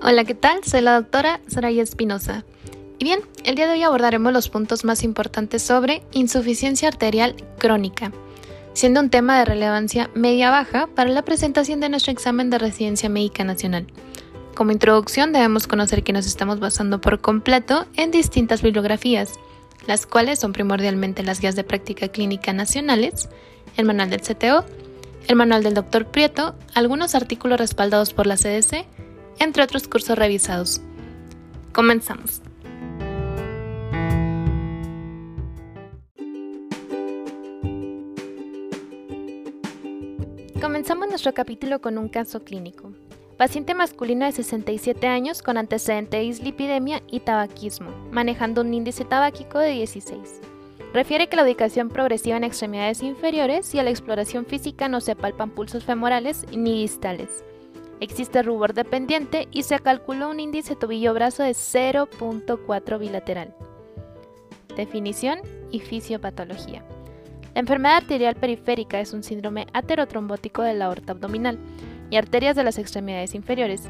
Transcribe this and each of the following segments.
Hola, ¿qué tal? Soy la doctora Soraya Espinosa. Y bien, el día de hoy abordaremos los puntos más importantes sobre insuficiencia arterial crónica, siendo un tema de relevancia media-baja para la presentación de nuestro examen de residencia médica nacional. Como introducción debemos conocer que nos estamos basando por completo en distintas bibliografías, las cuales son primordialmente las guías de práctica clínica nacionales, el manual del CTO, el manual del Dr. Prieto, algunos artículos respaldados por la CDC, entre otros cursos revisados. Comenzamos. Comenzamos nuestro capítulo con un caso clínico. Paciente masculino de 67 años con antecedente de dislipidemia y tabaquismo, manejando un índice tabáquico de 16. Refiere que la ubicación progresiva en extremidades inferiores y a la exploración física no se palpan pulsos femorales ni distales. Existe rubor dependiente y se calculó un índice tobillo-brazo de 0.4 bilateral. Definición y fisiopatología. La enfermedad arterial periférica es un síndrome aterotrombótico de la aorta abdominal y arterias de las extremidades inferiores.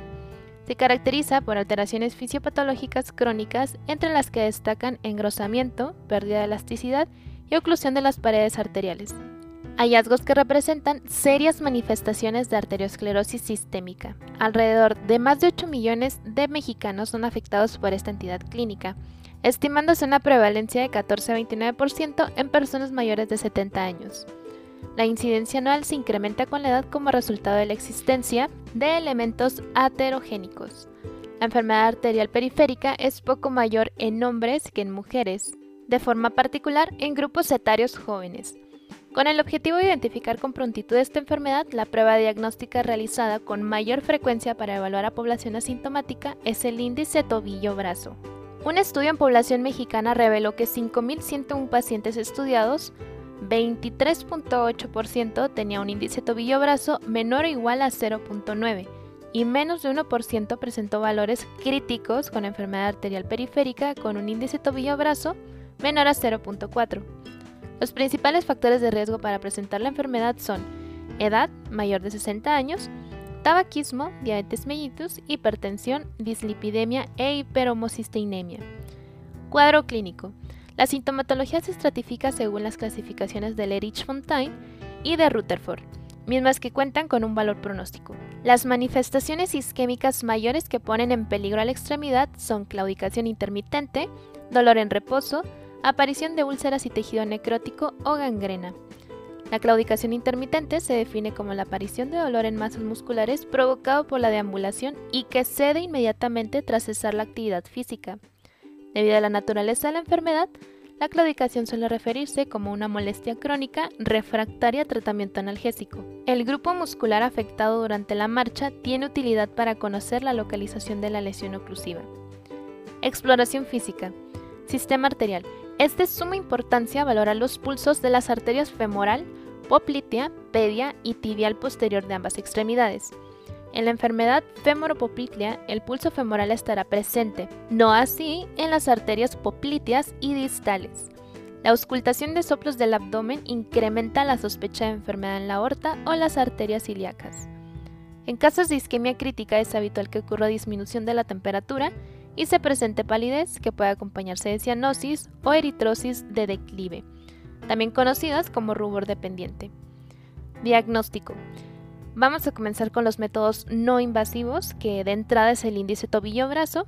Se caracteriza por alteraciones fisiopatológicas crónicas entre las que destacan engrosamiento, pérdida de elasticidad y oclusión de las paredes arteriales hallazgos que representan serias manifestaciones de arteriosclerosis sistémica. Alrededor de más de 8 millones de mexicanos son afectados por esta entidad clínica, estimándose una prevalencia de 14 a 29% en personas mayores de 70 años. La incidencia anual se incrementa con la edad como resultado de la existencia de elementos aterogénicos. La enfermedad arterial periférica es poco mayor en hombres que en mujeres, de forma particular en grupos etarios jóvenes. Con el objetivo de identificar con prontitud esta enfermedad, la prueba diagnóstica realizada con mayor frecuencia para evaluar a población asintomática es el índice tobillo-brazo. Un estudio en población mexicana reveló que 5.101 pacientes estudiados, 23.8% tenía un índice tobillo-brazo menor o igual a 0.9 y menos de 1% presentó valores críticos con enfermedad arterial periférica con un índice tobillo-brazo menor a 0.4. Los principales factores de riesgo para presentar la enfermedad son edad, mayor de 60 años, tabaquismo, diabetes mellitus, hipertensión, dislipidemia e hiperhomocisteinemia. Cuadro clínico. La sintomatología se estratifica según las clasificaciones de Lerich-Fontaine y de Rutherford, mismas que cuentan con un valor pronóstico. Las manifestaciones isquémicas mayores que ponen en peligro la extremidad son claudicación intermitente, dolor en reposo, aparición de úlceras y tejido necrótico o gangrena. La claudicación intermitente se define como la aparición de dolor en masas musculares provocado por la deambulación y que cede inmediatamente tras cesar la actividad física. Debido a la naturaleza de la enfermedad, la claudicación suele referirse como una molestia crónica refractaria tratamiento analgésico. El grupo muscular afectado durante la marcha tiene utilidad para conocer la localización de la lesión oclusiva. Exploración física. Sistema arterial. Es de suma importancia valorar los pulsos de las arterias femoral, poplitea, pedia y tibial posterior de ambas extremidades. En la enfermedad femoropoplitea, el pulso femoral estará presente, no así en las arterias popliteas y distales. La auscultación de soplos del abdomen incrementa la sospecha de enfermedad en la aorta o las arterias ilíacas. En casos de isquemia crítica es habitual que ocurra disminución de la temperatura y se presente palidez que puede acompañarse de cianosis o eritrosis de declive, también conocidas como rubor dependiente. Diagnóstico. Vamos a comenzar con los métodos no invasivos, que de entrada es el índice tobillo-brazo.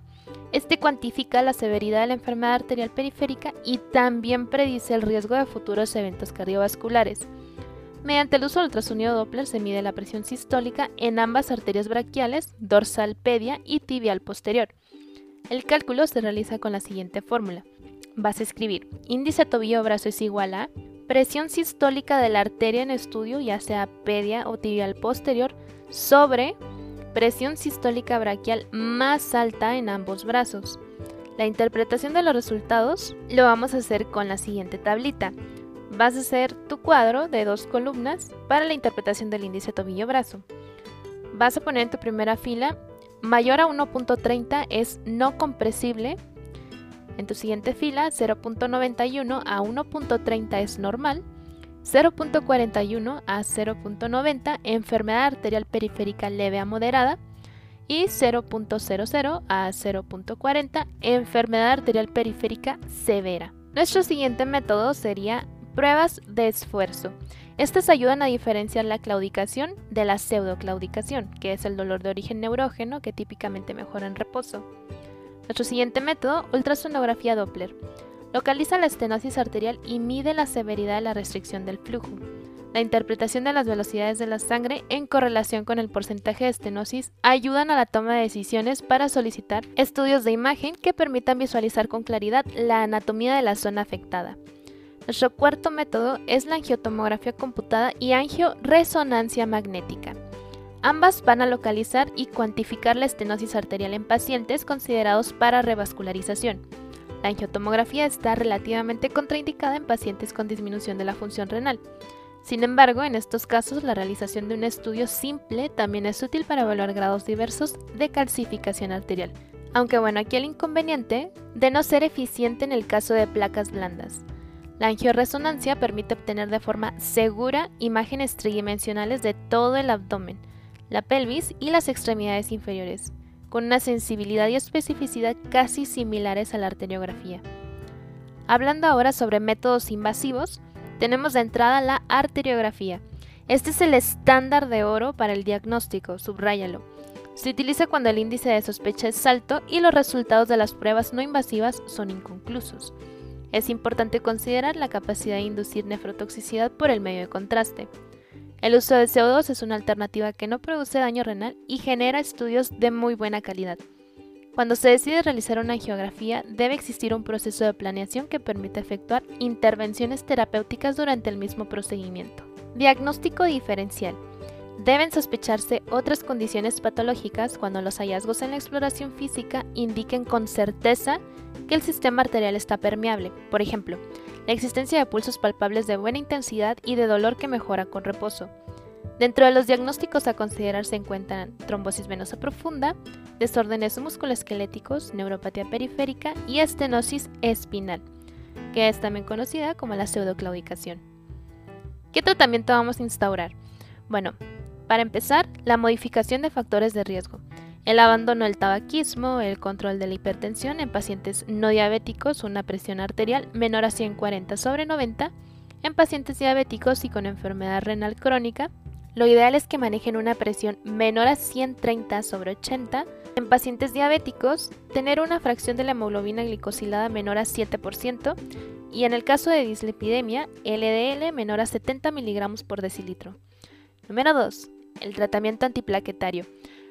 Este cuantifica la severidad de la enfermedad arterial periférica y también predice el riesgo de futuros eventos cardiovasculares. Mediante el uso del ultrasonido Doppler se mide la presión sistólica en ambas arterias braquiales, dorsal pedia y tibial posterior. El cálculo se realiza con la siguiente fórmula. Vas a escribir índice tobillo-brazo es igual a presión sistólica de la arteria en estudio, ya sea pedia o tibial posterior, sobre presión sistólica braquial más alta en ambos brazos. La interpretación de los resultados lo vamos a hacer con la siguiente tablita. Vas a hacer tu cuadro de dos columnas para la interpretación del índice tobillo-brazo. Vas a poner en tu primera fila mayor a 1.30 es no compresible. En tu siguiente fila, 0.91 a 1.30 es normal. 0.41 a 0.90 enfermedad arterial periférica leve a moderada. y 0.00 a 0.40 enfermedad arterial periférica severa. Nuestro siguiente método sería pruebas de esfuerzo. Estas ayudan a diferenciar la claudicación de la pseudoclaudicación, que es el dolor de origen neurógeno que típicamente mejora en reposo. Nuestro siguiente método, ultrasonografía Doppler. Localiza la estenosis arterial y mide la severidad de la restricción del flujo la interpretación de las velocidades de la sangre en correlación con el porcentaje de estenosis ayudan a la toma de decisiones para solicitar estudios de imagen que permitan visualizar con claridad la anatomía de la zona afectada. Nuestro cuarto método es la angiotomografía computada y angioresonancia magnética. Ambas van a localizar y cuantificar la estenosis arterial en pacientes considerados para revascularización. La angiotomografía está relativamente contraindicada en pacientes con disminución de la función renal. Sin embargo, en estos casos la realización de un estudio simple también es útil para evaluar grados diversos de calcificación arterial, aunque bueno, aquí el inconveniente de no ser eficiente en el caso de placas blandas. La angioresonancia permite obtener de forma segura imágenes tridimensionales de todo el abdomen, la pelvis y las extremidades inferiores, con una sensibilidad y especificidad casi similares a la arteriografía. Hablando ahora sobre métodos invasivos, tenemos de entrada la arteriografía. Este es el estándar de oro para el diagnóstico, subráyalo. Se utiliza cuando el índice de sospecha es alto y los resultados de las pruebas no invasivas son inconclusos. Es importante considerar la capacidad de inducir nefrotoxicidad por el medio de contraste. El uso de CO2 es una alternativa que no produce daño renal y genera estudios de muy buena calidad. Cuando se decide realizar una angiografía, debe existir un proceso de planeación que permita efectuar intervenciones terapéuticas durante el mismo procedimiento. Diagnóstico diferencial. Deben sospecharse otras condiciones patológicas cuando los hallazgos en la exploración física indiquen con certeza que el sistema arterial está permeable. Por ejemplo, la existencia de pulsos palpables de buena intensidad y de dolor que mejora con reposo, Dentro de los diagnósticos a considerar se encuentran trombosis venosa profunda, desórdenes musculoesqueléticos, neuropatía periférica y estenosis espinal, que es también conocida como la pseudoclaudicación. ¿Qué tratamiento vamos a instaurar? Bueno, para empezar, la modificación de factores de riesgo. El abandono del tabaquismo, el control de la hipertensión en pacientes no diabéticos, una presión arterial menor a 140 sobre 90, en pacientes diabéticos y con enfermedad renal crónica, lo ideal es que manejen una presión menor a 130 sobre 80. En pacientes diabéticos, tener una fracción de la hemoglobina glicosilada menor a 7% y en el caso de dislipidemia, LDL menor a 70 miligramos por decilitro. Número 2. El tratamiento antiplaquetario.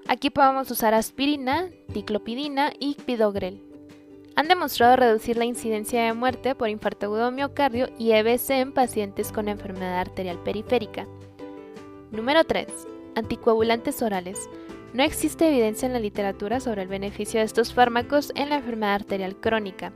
Aquí podemos usar aspirina, diclopidina y pidogrel. Han demostrado reducir la incidencia de muerte por infarto agudo miocardio y EBC en pacientes con enfermedad arterial periférica. Número 3. Anticoagulantes orales. No existe evidencia en la literatura sobre el beneficio de estos fármacos en la enfermedad arterial crónica.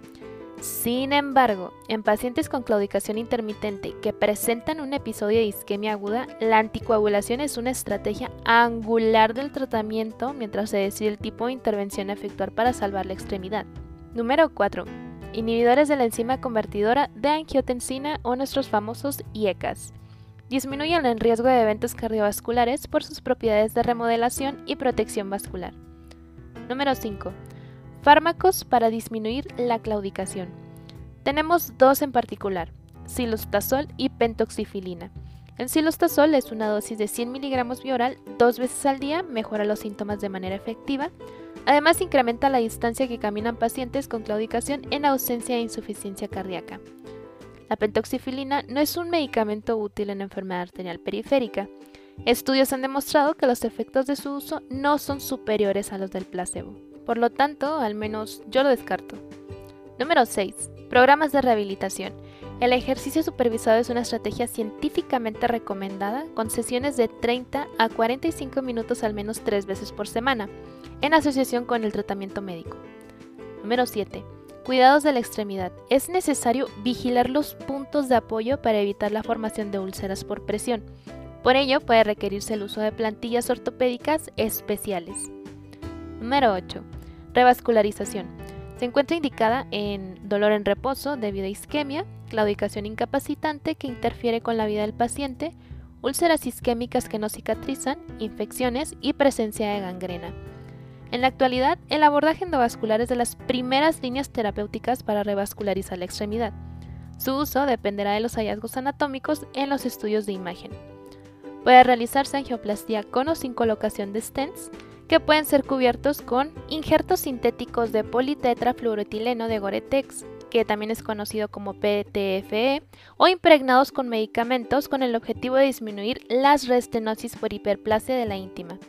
Sin embargo, en pacientes con claudicación intermitente que presentan un episodio de isquemia aguda, la anticoagulación es una estrategia angular del tratamiento mientras se decide el tipo de intervención a efectuar para salvar la extremidad. Número 4. Inhibidores de la enzima convertidora de angiotensina o nuestros famosos IECAS disminuyen el riesgo de eventos cardiovasculares por sus propiedades de remodelación y protección vascular. Número 5. Fármacos para disminuir la claudicación. Tenemos dos en particular, silostazol y pentoxifilina. El silostazol es una dosis de 100 miligramos bioral dos veces al día, mejora los síntomas de manera efectiva. Además, incrementa la distancia que caminan pacientes con claudicación en ausencia de insuficiencia cardíaca. La pentoxifilina no es un medicamento útil en enfermedad arterial periférica. Estudios han demostrado que los efectos de su uso no son superiores a los del placebo. Por lo tanto, al menos yo lo descarto. Número 6. Programas de rehabilitación. El ejercicio supervisado es una estrategia científicamente recomendada con sesiones de 30 a 45 minutos al menos 3 veces por semana, en asociación con el tratamiento médico. Número 7. Cuidados de la extremidad. Es necesario vigilar los puntos de apoyo para evitar la formación de úlceras por presión. Por ello puede requerirse el uso de plantillas ortopédicas especiales. Número 8. Revascularización. Se encuentra indicada en dolor en reposo debido a isquemia, claudicación incapacitante que interfiere con la vida del paciente, úlceras isquémicas que no cicatrizan, infecciones y presencia de gangrena. En la actualidad, el abordaje endovascular es de las primeras líneas terapéuticas para revascularizar la extremidad. Su uso dependerá de los hallazgos anatómicos en los estudios de imagen. Puede realizarse angioplastia con o sin colocación de stents, que pueden ser cubiertos con injertos sintéticos de politetrafluoroetileno de Goretex, que también es conocido como PTFE, o impregnados con medicamentos con el objetivo de disminuir las restenosis por hiperplasia de la íntima.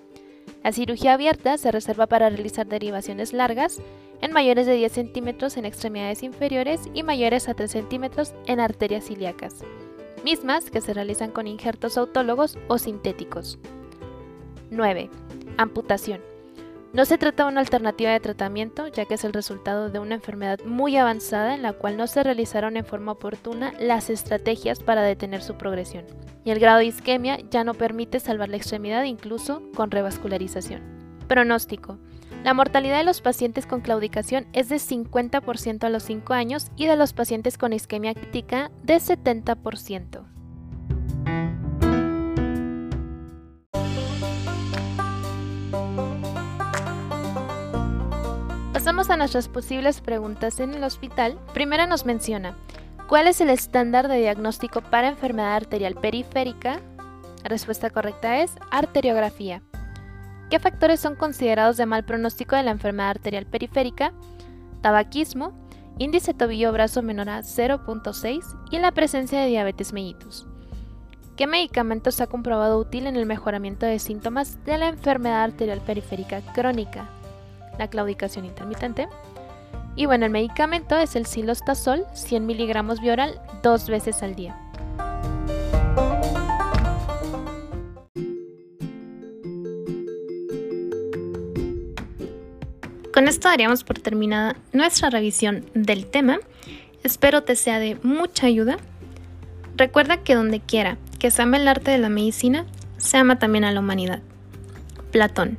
La cirugía abierta se reserva para realizar derivaciones largas en mayores de 10 centímetros en extremidades inferiores y mayores a 3 centímetros en arterias ilíacas, mismas que se realizan con injertos autólogos o sintéticos. 9. Amputación. No se trata de una alternativa de tratamiento, ya que es el resultado de una enfermedad muy avanzada en la cual no se realizaron en forma oportuna las estrategias para detener su progresión, y el grado de isquemia ya no permite salvar la extremidad incluso con revascularización. Pronóstico. La mortalidad de los pacientes con claudicación es de 50% a los 5 años y de los pacientes con isquemia crítica de 70%. Pasamos a nuestras posibles preguntas en el hospital. Primera nos menciona, ¿cuál es el estándar de diagnóstico para enfermedad arterial periférica? La respuesta correcta es arteriografía. ¿Qué factores son considerados de mal pronóstico de la enfermedad arterial periférica? Tabaquismo, índice tobillo-brazo menor a 0.6 y la presencia de diabetes mellitus. ¿Qué medicamento se ha comprobado útil en el mejoramiento de síntomas de la enfermedad arterial periférica crónica? La claudicación intermitente. Y bueno, el medicamento es el silostazol, 100 miligramos bioral, dos veces al día. Con esto daríamos por terminada nuestra revisión del tema. Espero te sea de mucha ayuda. Recuerda que donde quiera que se ama el arte de la medicina, se ama también a la humanidad. Platón.